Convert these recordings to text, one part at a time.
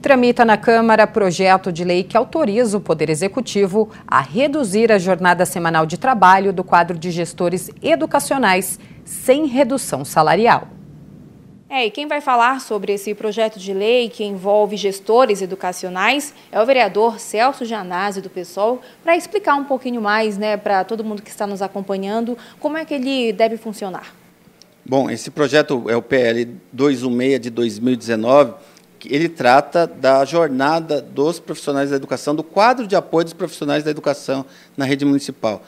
Tramita na Câmara projeto de lei que autoriza o Poder Executivo a reduzir a jornada semanal de trabalho do quadro de gestores educacionais sem redução salarial. É, e quem vai falar sobre esse projeto de lei que envolve gestores educacionais é o vereador Celso Janazzi, do PSOL, para explicar um pouquinho mais, né, para todo mundo que está nos acompanhando, como é que ele deve funcionar. Bom, esse projeto é o PL 216 de 2019 ele trata da jornada dos profissionais da educação, do quadro de apoio dos profissionais da educação na rede municipal.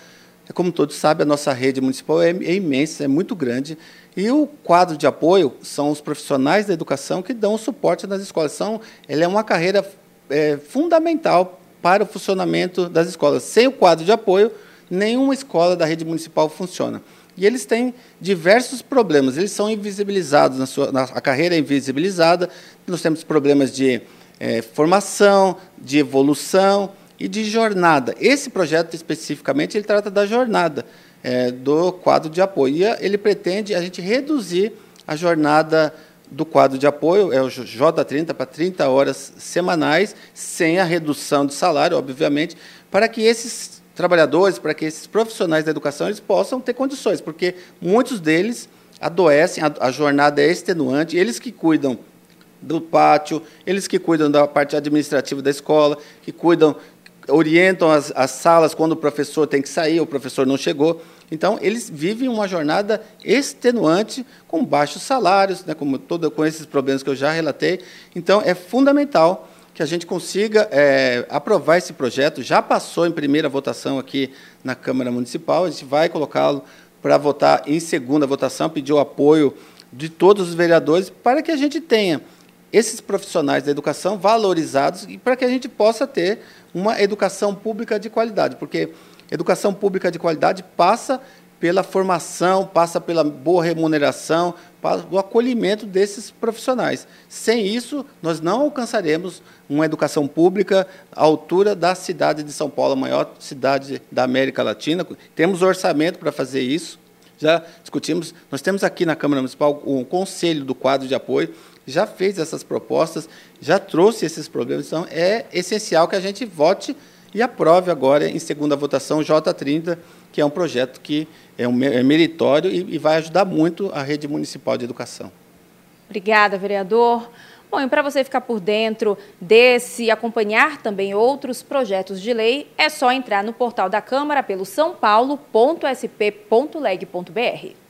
É como todos sabem, a nossa rede municipal é, é imensa, é muito grande, e o quadro de apoio são os profissionais da educação que dão suporte nas escolas. São, ela é uma carreira é, fundamental para o funcionamento das escolas. Sem o quadro de apoio, nenhuma escola da rede municipal funciona. E eles têm diversos problemas, eles são invisibilizados, na sua, na, a carreira é invisibilizada, nós temos problemas de é, formação, de evolução e de jornada. Esse projeto, especificamente, ele trata da jornada é, do quadro de apoio. E ele pretende a gente reduzir a jornada do quadro de apoio, é o J30, para 30 horas semanais, sem a redução de salário, obviamente, para que esses trabalhadores, para que esses profissionais da educação eles possam ter condições, porque muitos deles adoecem, a, a jornada é extenuante, eles que cuidam do pátio, eles que cuidam da parte administrativa da escola, que cuidam, orientam as, as salas quando o professor tem que sair, o professor não chegou. Então, eles vivem uma jornada extenuante, com baixos salários, né, como todo, com esses problemas que eu já relatei. Então, é fundamental que a gente consiga é, aprovar esse projeto. Já passou em primeira votação aqui na Câmara Municipal, a gente vai colocá-lo para votar em segunda votação, pedir o apoio de todos os vereadores para que a gente tenha esses profissionais da educação valorizados e para que a gente possa ter uma educação pública de qualidade, porque educação pública de qualidade passa pela formação, passa pela boa remuneração, o acolhimento desses profissionais. Sem isso, nós não alcançaremos uma educação pública à altura da cidade de São Paulo, a maior cidade da América Latina. Temos orçamento para fazer isso. Já discutimos, nós temos aqui na Câmara Municipal um conselho do quadro de apoio, já fez essas propostas, já trouxe esses problemas. Então, é essencial que a gente vote e aprove agora, em segunda votação, o J30, que é um projeto que é, um, é meritório e, e vai ajudar muito a rede municipal de educação. Obrigada, vereador. Bom, e para você ficar por dentro desse e acompanhar também outros projetos de lei, é só entrar no portal da Câmara pelo sãopaulo.sp.leg.br.